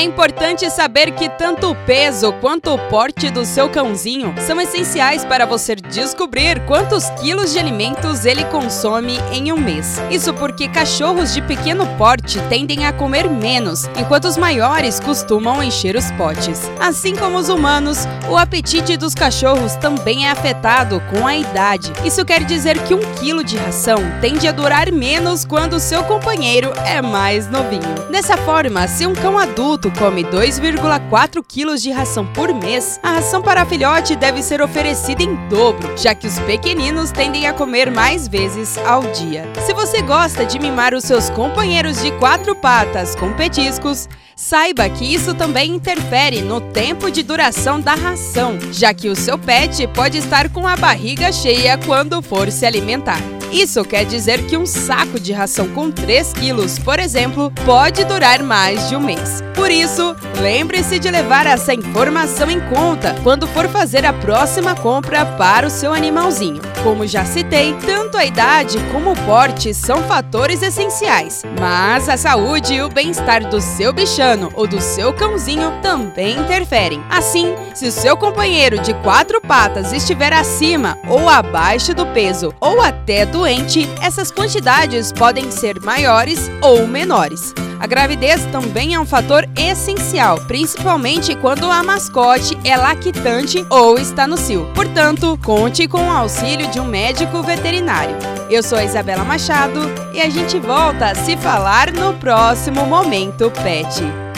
É importante saber que tanto o peso quanto o porte do seu cãozinho são essenciais para você descobrir quantos quilos de alimentos ele consome em um mês. Isso porque cachorros de pequeno porte tendem a comer menos, enquanto os maiores costumam encher os potes. Assim como os humanos, o apetite dos cachorros também é afetado com a idade. Isso quer dizer que um quilo de ração tende a durar menos quando seu companheiro é mais novinho. Dessa forma, se um cão adulto come 2,4 quilos de ração por mês, a ração para filhote deve ser oferecida em dobro, já que os pequeninos tendem a comer mais vezes ao dia. Se você gosta de mimar os seus companheiros de quatro patas com petiscos, Saiba que isso também interfere no tempo de duração da ração, já que o seu pet pode estar com a barriga cheia quando for se alimentar. Isso quer dizer que um saco de ração com 3 quilos, por exemplo, pode durar mais de um mês. Por isso, lembre-se de levar essa informação em conta quando for fazer a próxima compra para o seu animalzinho. Como já citei, tanto a idade como o porte são fatores essenciais, mas a saúde e o bem-estar do seu bichano ou do seu cãozinho também interferem. Assim, se o seu companheiro de quatro patas estiver acima ou abaixo do peso ou até doente, essas quantidades podem ser maiores ou menores. A gravidez também é um fator essencial, principalmente quando a mascote é lactante ou está no cio. Portanto, conte com o auxílio de um médico veterinário. Eu sou a Isabela Machado e a gente volta a se falar no próximo Momento Pet.